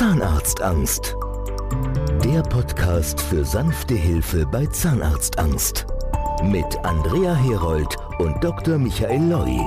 Zahnarztangst. Der Podcast für sanfte Hilfe bei Zahnarztangst. Mit Andrea Herold und Dr. Michael Loi.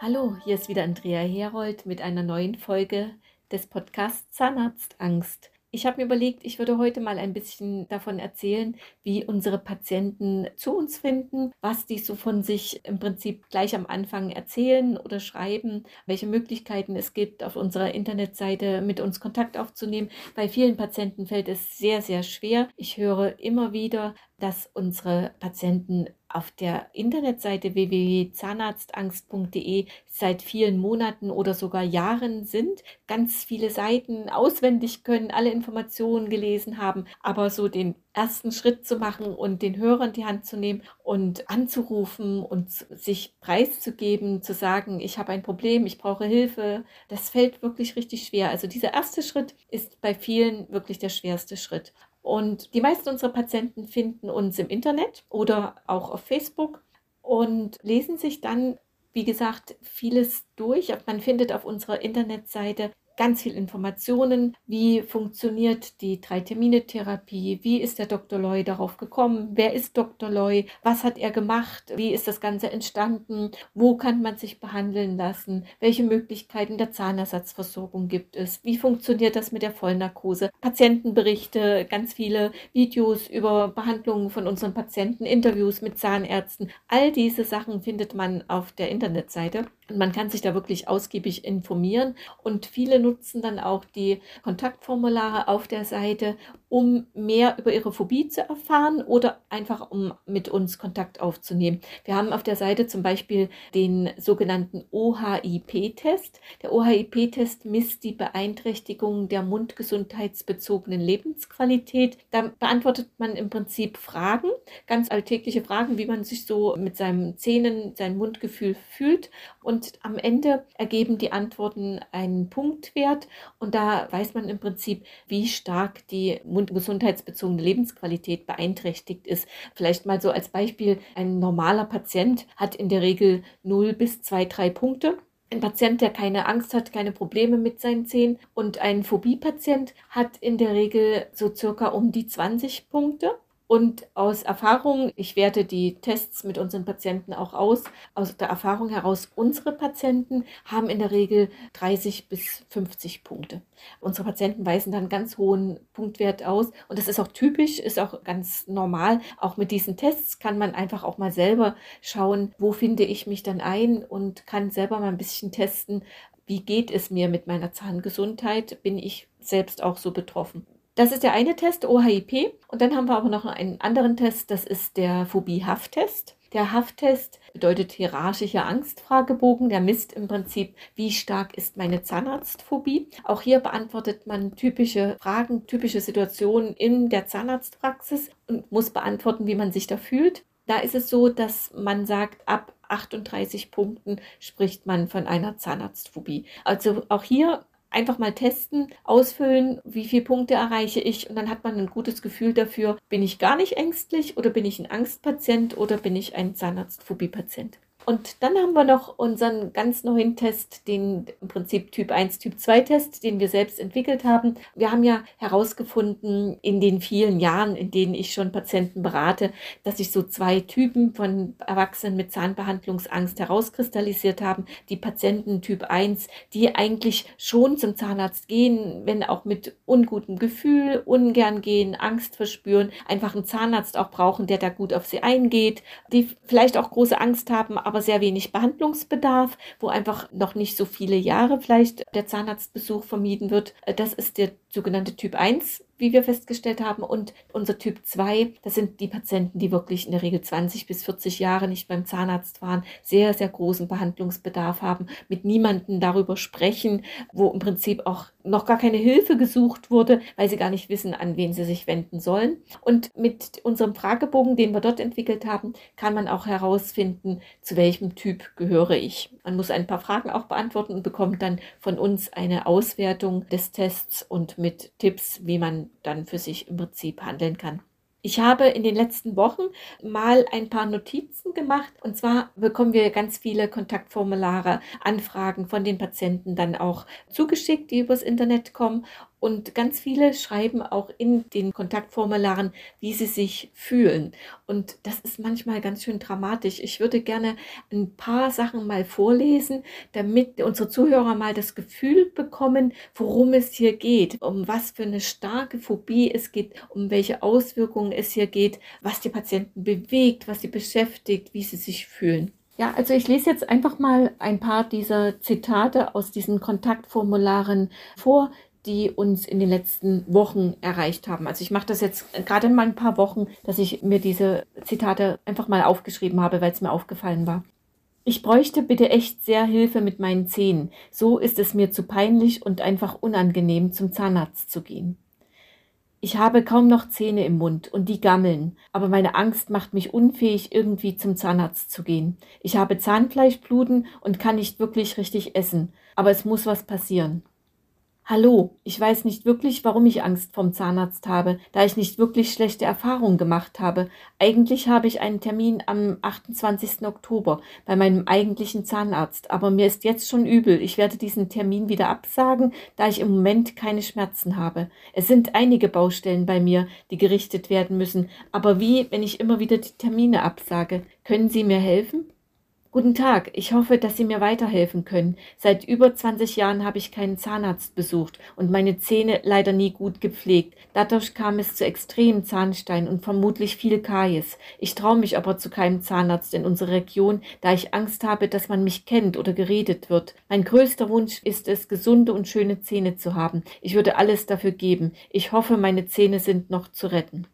Hallo, hier ist wieder Andrea Herold mit einer neuen Folge des Podcasts Zahnarztangst. Ich habe mir überlegt, ich würde heute mal ein bisschen davon erzählen, wie unsere Patienten zu uns finden, was die so von sich im Prinzip gleich am Anfang erzählen oder schreiben, welche Möglichkeiten es gibt, auf unserer Internetseite mit uns Kontakt aufzunehmen. Bei vielen Patienten fällt es sehr, sehr schwer. Ich höre immer wieder, dass unsere Patienten auf der Internetseite www.zahnarztangst.de seit vielen Monaten oder sogar Jahren sind, ganz viele Seiten auswendig können, alle Informationen gelesen haben, aber so den ersten Schritt zu machen und den Hörer in die Hand zu nehmen und anzurufen und sich preiszugeben, zu sagen, ich habe ein Problem, ich brauche Hilfe, das fällt wirklich richtig schwer. Also dieser erste Schritt ist bei vielen wirklich der schwerste Schritt. Und die meisten unserer Patienten finden uns im Internet oder auch auf Facebook und lesen sich dann, wie gesagt, vieles durch. Man findet auf unserer Internetseite ganz viel Informationen, wie funktioniert die Drei-Termine-Therapie, wie ist der Dr. Loy darauf gekommen, wer ist Dr. Loy, was hat er gemacht, wie ist das Ganze entstanden, wo kann man sich behandeln lassen, welche Möglichkeiten der Zahnersatzversorgung gibt es, wie funktioniert das mit der Vollnarkose, Patientenberichte, ganz viele Videos über Behandlungen von unseren Patienten, Interviews mit Zahnärzten, all diese Sachen findet man auf der Internetseite. Und man kann sich da wirklich ausgiebig informieren. Und viele nutzen dann auch die Kontaktformulare auf der Seite, um mehr über ihre Phobie zu erfahren oder einfach um mit uns Kontakt aufzunehmen. Wir haben auf der Seite zum Beispiel den sogenannten OHIP-Test. Der OHIP-Test misst die Beeinträchtigung der mundgesundheitsbezogenen Lebensqualität. Da beantwortet man im Prinzip Fragen, ganz alltägliche Fragen, wie man sich so mit seinen Zähnen, sein Mundgefühl fühlt. Und am Ende ergeben die Antworten einen Punktwert und da weiß man im Prinzip, wie stark die gesundheitsbezogene Lebensqualität beeinträchtigt ist. Vielleicht mal so als Beispiel, ein normaler Patient hat in der Regel 0 bis 2, 3 Punkte. Ein Patient, der keine Angst hat, keine Probleme mit seinen Zähnen und ein Phobie-Patient hat in der Regel so circa um die 20 Punkte. Und aus Erfahrung, ich werte die Tests mit unseren Patienten auch aus, aus der Erfahrung heraus, unsere Patienten haben in der Regel 30 bis 50 Punkte. Unsere Patienten weisen dann ganz hohen Punktwert aus und das ist auch typisch, ist auch ganz normal. Auch mit diesen Tests kann man einfach auch mal selber schauen, wo finde ich mich dann ein und kann selber mal ein bisschen testen, wie geht es mir mit meiner Zahngesundheit, bin ich selbst auch so betroffen. Das ist der eine Test, OHIP. Und dann haben wir aber noch einen anderen Test, das ist der Phobie-Hafttest. Der Hafttest bedeutet hierarchischer Angstfragebogen. Der misst im Prinzip, wie stark ist meine Zahnarztphobie. Auch hier beantwortet man typische Fragen, typische Situationen in der Zahnarztpraxis und muss beantworten, wie man sich da fühlt. Da ist es so, dass man sagt, ab 38 Punkten spricht man von einer Zahnarztphobie. Also auch hier einfach mal testen, ausfüllen, wie viele Punkte erreiche ich und dann hat man ein gutes Gefühl dafür, bin ich gar nicht ängstlich oder bin ich ein Angstpatient oder bin ich ein Zahnarztphobie-Patient. Und dann haben wir noch unseren ganz neuen Test, den im Prinzip Typ 1, Typ 2 Test, den wir selbst entwickelt haben. Wir haben ja herausgefunden in den vielen Jahren, in denen ich schon Patienten berate, dass sich so zwei Typen von Erwachsenen mit Zahnbehandlungsangst herauskristallisiert haben. Die Patienten Typ 1, die eigentlich schon zum Zahnarzt gehen, wenn auch mit ungutem Gefühl, ungern gehen, Angst verspüren, einfach einen Zahnarzt auch brauchen, der da gut auf sie eingeht, die vielleicht auch große Angst haben, aber aber sehr wenig Behandlungsbedarf, wo einfach noch nicht so viele Jahre vielleicht der Zahnarztbesuch vermieden wird. Das ist der sogenannte Typ 1 wie wir festgestellt haben. Und unser Typ 2, das sind die Patienten, die wirklich in der Regel 20 bis 40 Jahre nicht beim Zahnarzt waren, sehr, sehr großen Behandlungsbedarf haben, mit niemandem darüber sprechen, wo im Prinzip auch noch gar keine Hilfe gesucht wurde, weil sie gar nicht wissen, an wen sie sich wenden sollen. Und mit unserem Fragebogen, den wir dort entwickelt haben, kann man auch herausfinden, zu welchem Typ gehöre ich. Man muss ein paar Fragen auch beantworten und bekommt dann von uns eine Auswertung des Tests und mit Tipps, wie man dann für sich im Prinzip handeln kann. Ich habe in den letzten Wochen mal ein paar Notizen gemacht. Und zwar bekommen wir ganz viele Kontaktformulare, Anfragen von den Patienten dann auch zugeschickt, die übers Internet kommen. Und ganz viele schreiben auch in den Kontaktformularen, wie sie sich fühlen. Und das ist manchmal ganz schön dramatisch. Ich würde gerne ein paar Sachen mal vorlesen, damit unsere Zuhörer mal das Gefühl bekommen, worum es hier geht, um was für eine starke Phobie es geht, um welche Auswirkungen es hier geht, was die Patienten bewegt, was sie beschäftigt, wie sie sich fühlen. Ja, also ich lese jetzt einfach mal ein paar dieser Zitate aus diesen Kontaktformularen vor, die uns in den letzten Wochen erreicht haben. Also ich mache das jetzt gerade mal ein paar Wochen, dass ich mir diese Zitate einfach mal aufgeschrieben habe, weil es mir aufgefallen war. Ich bräuchte bitte echt sehr Hilfe mit meinen Zähnen. So ist es mir zu peinlich und einfach unangenehm, zum Zahnarzt zu gehen. Ich habe kaum noch Zähne im Mund und die gammeln, aber meine Angst macht mich unfähig, irgendwie zum Zahnarzt zu gehen. Ich habe Zahnfleischbluten und kann nicht wirklich richtig essen, aber es muss was passieren. Hallo, ich weiß nicht wirklich, warum ich Angst vom Zahnarzt habe, da ich nicht wirklich schlechte Erfahrungen gemacht habe. Eigentlich habe ich einen Termin am 28. Oktober bei meinem eigentlichen Zahnarzt, aber mir ist jetzt schon übel. Ich werde diesen Termin wieder absagen, da ich im Moment keine Schmerzen habe. Es sind einige Baustellen bei mir, die gerichtet werden müssen, aber wie, wenn ich immer wieder die Termine absage? Können Sie mir helfen? Guten Tag, ich hoffe, dass Sie mir weiterhelfen können. Seit über 20 Jahren habe ich keinen Zahnarzt besucht und meine Zähne leider nie gut gepflegt. Dadurch kam es zu extremen Zahnstein und vermutlich viel Karies. Ich traue mich aber zu keinem Zahnarzt in unserer Region, da ich Angst habe, dass man mich kennt oder geredet wird. Mein größter Wunsch ist es, gesunde und schöne Zähne zu haben. Ich würde alles dafür geben. Ich hoffe, meine Zähne sind noch zu retten.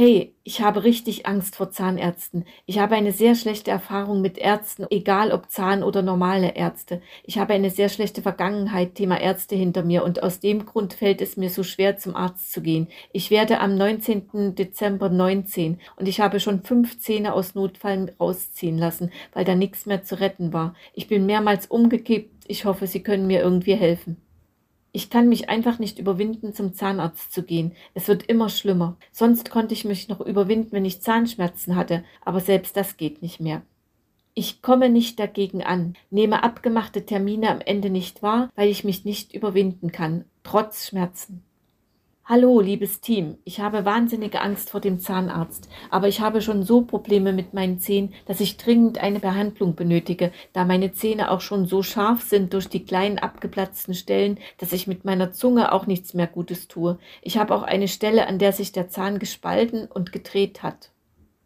Hey, ich habe richtig Angst vor Zahnärzten. Ich habe eine sehr schlechte Erfahrung mit Ärzten, egal ob Zahn- oder normale Ärzte. Ich habe eine sehr schlechte Vergangenheit, Thema Ärzte hinter mir und aus dem Grund fällt es mir so schwer, zum Arzt zu gehen. Ich werde am 19. Dezember 19 und ich habe schon fünf Zähne aus Notfall rausziehen lassen, weil da nichts mehr zu retten war. Ich bin mehrmals umgekippt. Ich hoffe, Sie können mir irgendwie helfen. Ich kann mich einfach nicht überwinden, zum Zahnarzt zu gehen. Es wird immer schlimmer. Sonst konnte ich mich noch überwinden, wenn ich Zahnschmerzen hatte, aber selbst das geht nicht mehr. Ich komme nicht dagegen an, nehme abgemachte Termine am Ende nicht wahr, weil ich mich nicht überwinden kann, trotz Schmerzen. Hallo, liebes Team. Ich habe wahnsinnige Angst vor dem Zahnarzt, aber ich habe schon so Probleme mit meinen Zähnen, dass ich dringend eine Behandlung benötige, da meine Zähne auch schon so scharf sind durch die kleinen abgeplatzten Stellen, dass ich mit meiner Zunge auch nichts mehr Gutes tue. Ich habe auch eine Stelle, an der sich der Zahn gespalten und gedreht hat.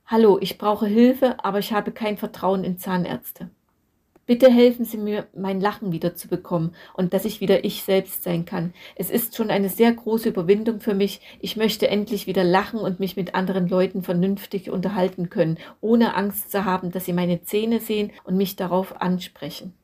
Hallo, ich brauche Hilfe, aber ich habe kein Vertrauen in Zahnärzte. Bitte helfen Sie mir, mein Lachen wieder zu bekommen und dass ich wieder ich selbst sein kann. Es ist schon eine sehr große Überwindung für mich. Ich möchte endlich wieder lachen und mich mit anderen Leuten vernünftig unterhalten können, ohne Angst zu haben, dass sie meine Zähne sehen und mich darauf ansprechen.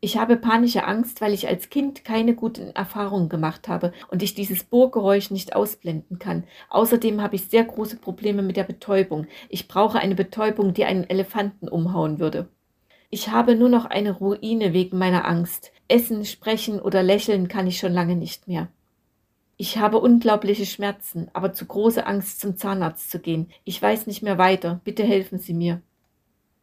Ich habe panische Angst, weil ich als Kind keine guten Erfahrungen gemacht habe und ich dieses Bohrgeräusch nicht ausblenden kann. Außerdem habe ich sehr große Probleme mit der Betäubung. Ich brauche eine Betäubung, die einen Elefanten umhauen würde. Ich habe nur noch eine Ruine wegen meiner Angst. Essen, sprechen oder lächeln kann ich schon lange nicht mehr. Ich habe unglaubliche Schmerzen, aber zu große Angst, zum Zahnarzt zu gehen. Ich weiß nicht mehr weiter. Bitte helfen Sie mir.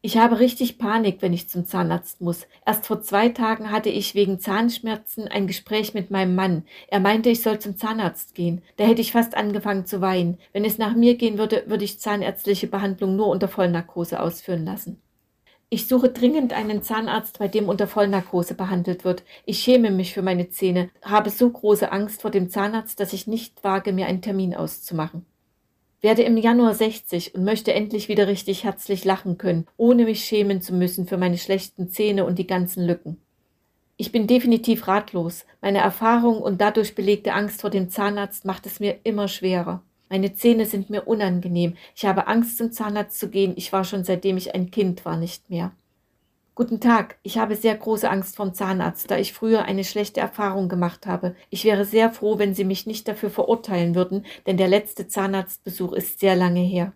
Ich habe richtig Panik, wenn ich zum Zahnarzt muss. Erst vor zwei Tagen hatte ich wegen Zahnschmerzen ein Gespräch mit meinem Mann. Er meinte, ich soll zum Zahnarzt gehen. Da hätte ich fast angefangen zu weinen. Wenn es nach mir gehen würde, würde ich zahnärztliche Behandlung nur unter Vollnarkose ausführen lassen. Ich suche dringend einen Zahnarzt, bei dem unter Vollnarkose behandelt wird. Ich schäme mich für meine Zähne, habe so große Angst vor dem Zahnarzt, dass ich nicht wage, mir einen Termin auszumachen. Werde im Januar 60 und möchte endlich wieder richtig herzlich lachen können, ohne mich schämen zu müssen für meine schlechten Zähne und die ganzen Lücken. Ich bin definitiv ratlos. Meine Erfahrung und dadurch belegte Angst vor dem Zahnarzt macht es mir immer schwerer. Meine Zähne sind mir unangenehm. Ich habe Angst, zum Zahnarzt zu gehen. Ich war schon seitdem ich ein Kind war nicht mehr. Guten Tag, ich habe sehr große Angst vom Zahnarzt, da ich früher eine schlechte Erfahrung gemacht habe. Ich wäre sehr froh, wenn Sie mich nicht dafür verurteilen würden, denn der letzte Zahnarztbesuch ist sehr lange her.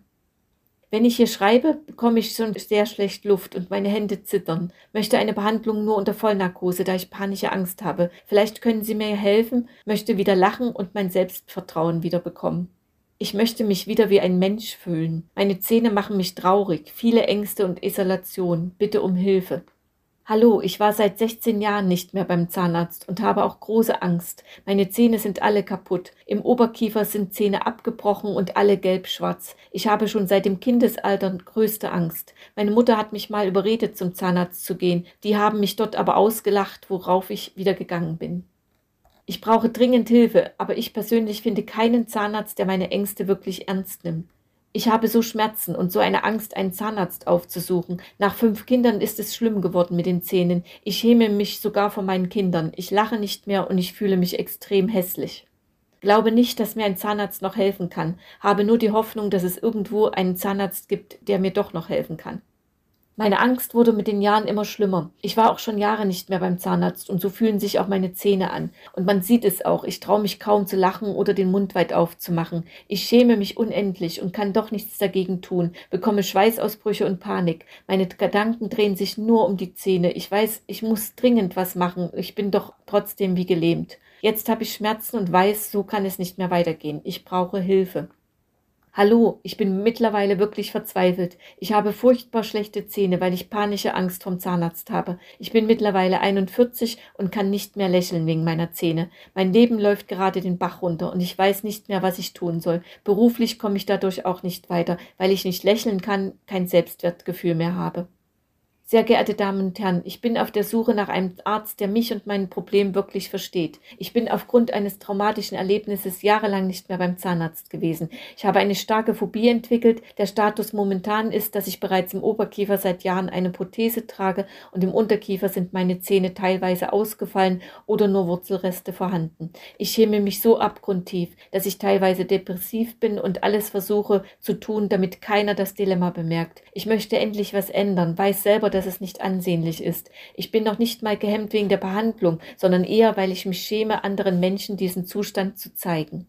Wenn ich hier schreibe, bekomme ich schon sehr schlecht Luft und meine Hände zittern. Möchte eine Behandlung nur unter Vollnarkose, da ich panische Angst habe. Vielleicht können Sie mir helfen, möchte wieder lachen und mein Selbstvertrauen wieder bekommen. Ich möchte mich wieder wie ein Mensch fühlen. Meine Zähne machen mich traurig, viele Ängste und Isolation. Bitte um Hilfe. Hallo, ich war seit 16 Jahren nicht mehr beim Zahnarzt und habe auch große Angst. Meine Zähne sind alle kaputt. Im Oberkiefer sind Zähne abgebrochen und alle gelb-schwarz. Ich habe schon seit dem Kindesalter größte Angst. Meine Mutter hat mich mal überredet, zum Zahnarzt zu gehen. Die haben mich dort aber ausgelacht, worauf ich wieder gegangen bin. Ich brauche dringend Hilfe, aber ich persönlich finde keinen Zahnarzt, der meine Ängste wirklich ernst nimmt. Ich habe so Schmerzen und so eine Angst, einen Zahnarzt aufzusuchen. Nach fünf Kindern ist es schlimm geworden mit den Zähnen. Ich schäme mich sogar vor meinen Kindern. Ich lache nicht mehr und ich fühle mich extrem hässlich. Glaube nicht, dass mir ein Zahnarzt noch helfen kann. Habe nur die Hoffnung, dass es irgendwo einen Zahnarzt gibt, der mir doch noch helfen kann. Meine Angst wurde mit den Jahren immer schlimmer. Ich war auch schon Jahre nicht mehr beim Zahnarzt und so fühlen sich auch meine Zähne an. Und man sieht es auch, ich traue mich kaum zu lachen oder den Mund weit aufzumachen. Ich schäme mich unendlich und kann doch nichts dagegen tun, bekomme Schweißausbrüche und Panik. Meine Gedanken drehen sich nur um die Zähne. Ich weiß, ich muss dringend was machen. Ich bin doch trotzdem wie gelähmt. Jetzt habe ich Schmerzen und weiß, so kann es nicht mehr weitergehen. Ich brauche Hilfe. Hallo, ich bin mittlerweile wirklich verzweifelt. Ich habe furchtbar schlechte Zähne, weil ich panische Angst vom Zahnarzt habe. Ich bin mittlerweile 41 und kann nicht mehr lächeln wegen meiner Zähne. Mein Leben läuft gerade den Bach runter und ich weiß nicht mehr, was ich tun soll. Beruflich komme ich dadurch auch nicht weiter, weil ich nicht lächeln kann, kein Selbstwertgefühl mehr habe. Sehr geehrte Damen und Herren, ich bin auf der Suche nach einem Arzt, der mich und mein Problem wirklich versteht. Ich bin aufgrund eines traumatischen Erlebnisses jahrelang nicht mehr beim Zahnarzt gewesen. Ich habe eine starke Phobie entwickelt. Der Status momentan ist, dass ich bereits im Oberkiefer seit Jahren eine Prothese trage und im Unterkiefer sind meine Zähne teilweise ausgefallen oder nur Wurzelreste vorhanden. Ich schäme mich so abgrundtief, dass ich teilweise depressiv bin und alles versuche zu tun, damit keiner das Dilemma bemerkt. Ich möchte endlich was ändern, weiß selber, dass es nicht ansehnlich ist. Ich bin noch nicht mal gehemmt wegen der Behandlung, sondern eher, weil ich mich schäme, anderen Menschen diesen Zustand zu zeigen.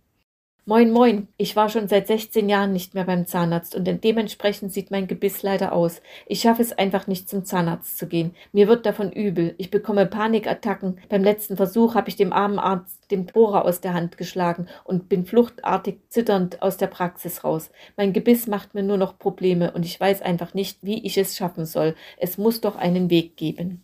Moin, moin. Ich war schon seit 16 Jahren nicht mehr beim Zahnarzt und dementsprechend sieht mein Gebiss leider aus. Ich schaffe es einfach nicht zum Zahnarzt zu gehen. Mir wird davon übel. Ich bekomme Panikattacken. Beim letzten Versuch habe ich dem armen Arzt den Bohrer aus der Hand geschlagen und bin fluchtartig zitternd aus der Praxis raus. Mein Gebiss macht mir nur noch Probleme und ich weiß einfach nicht, wie ich es schaffen soll. Es muss doch einen Weg geben.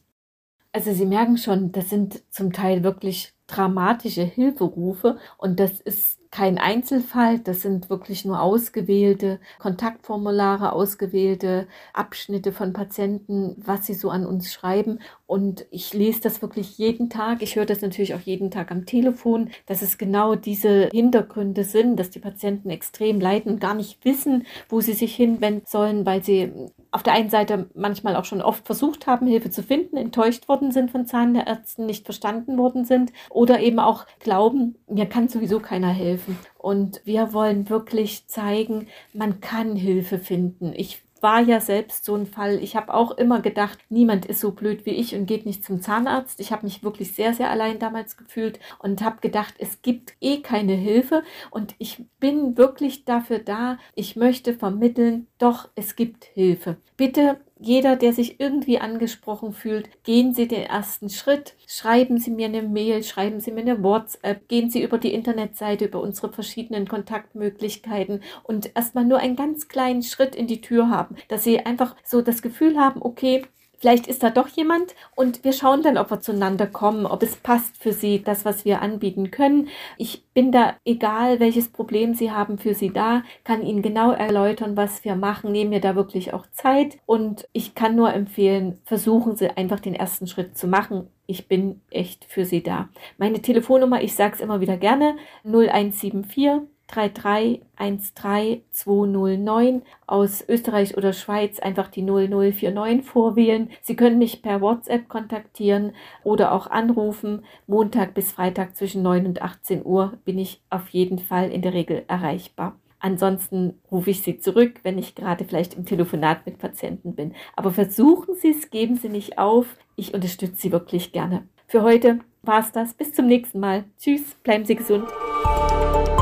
Also Sie merken schon, das sind zum Teil wirklich dramatische Hilferufe und das ist kein Einzelfall, das sind wirklich nur ausgewählte Kontaktformulare, ausgewählte Abschnitte von Patienten, was sie so an uns schreiben. Und ich lese das wirklich jeden Tag. Ich höre das natürlich auch jeden Tag am Telefon, dass es genau diese Hintergründe sind, dass die Patienten extrem leiden und gar nicht wissen, wo sie sich hinwenden sollen, weil sie auf der einen Seite manchmal auch schon oft versucht haben, Hilfe zu finden, enttäuscht worden sind von Zahnärzten, nicht verstanden worden sind oder eben auch glauben, mir kann sowieso keiner helfen. Und wir wollen wirklich zeigen, man kann Hilfe finden. Ich war ja selbst so ein Fall. Ich habe auch immer gedacht, niemand ist so blöd wie ich und geht nicht zum Zahnarzt. Ich habe mich wirklich sehr, sehr allein damals gefühlt und habe gedacht, es gibt eh keine Hilfe und ich bin wirklich dafür da. Ich möchte vermitteln, doch, es gibt Hilfe. Bitte jeder, der sich irgendwie angesprochen fühlt, gehen Sie den ersten Schritt, schreiben Sie mir eine Mail, schreiben Sie mir eine WhatsApp, gehen Sie über die Internetseite, über unsere verschiedenen Kontaktmöglichkeiten und erstmal nur einen ganz kleinen Schritt in die Tür haben, dass Sie einfach so das Gefühl haben, okay, Vielleicht ist da doch jemand und wir schauen dann, ob wir zueinander kommen, ob es passt für Sie, das, was wir anbieten können. Ich bin da, egal welches Problem Sie haben, für Sie da, kann Ihnen genau erläutern, was wir machen, nehme mir da wirklich auch Zeit und ich kann nur empfehlen, versuchen Sie einfach den ersten Schritt zu machen. Ich bin echt für Sie da. Meine Telefonnummer, ich sage es immer wieder gerne, 0174 3313209 aus Österreich oder Schweiz einfach die 0049 vorwählen. Sie können mich per WhatsApp kontaktieren oder auch anrufen. Montag bis Freitag zwischen 9 und 18 Uhr bin ich auf jeden Fall in der Regel erreichbar. Ansonsten rufe ich Sie zurück, wenn ich gerade vielleicht im Telefonat mit Patienten bin. Aber versuchen Sie es, geben Sie nicht auf. Ich unterstütze Sie wirklich gerne. Für heute war es das. Bis zum nächsten Mal. Tschüss, bleiben Sie gesund.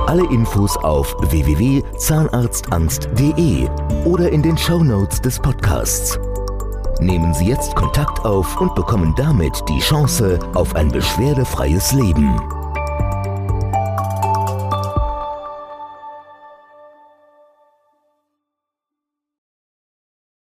Alle Infos auf www.zahnarztangst.de oder in den Shownotes des Podcasts. Nehmen Sie jetzt Kontakt auf und bekommen damit die Chance auf ein beschwerdefreies Leben.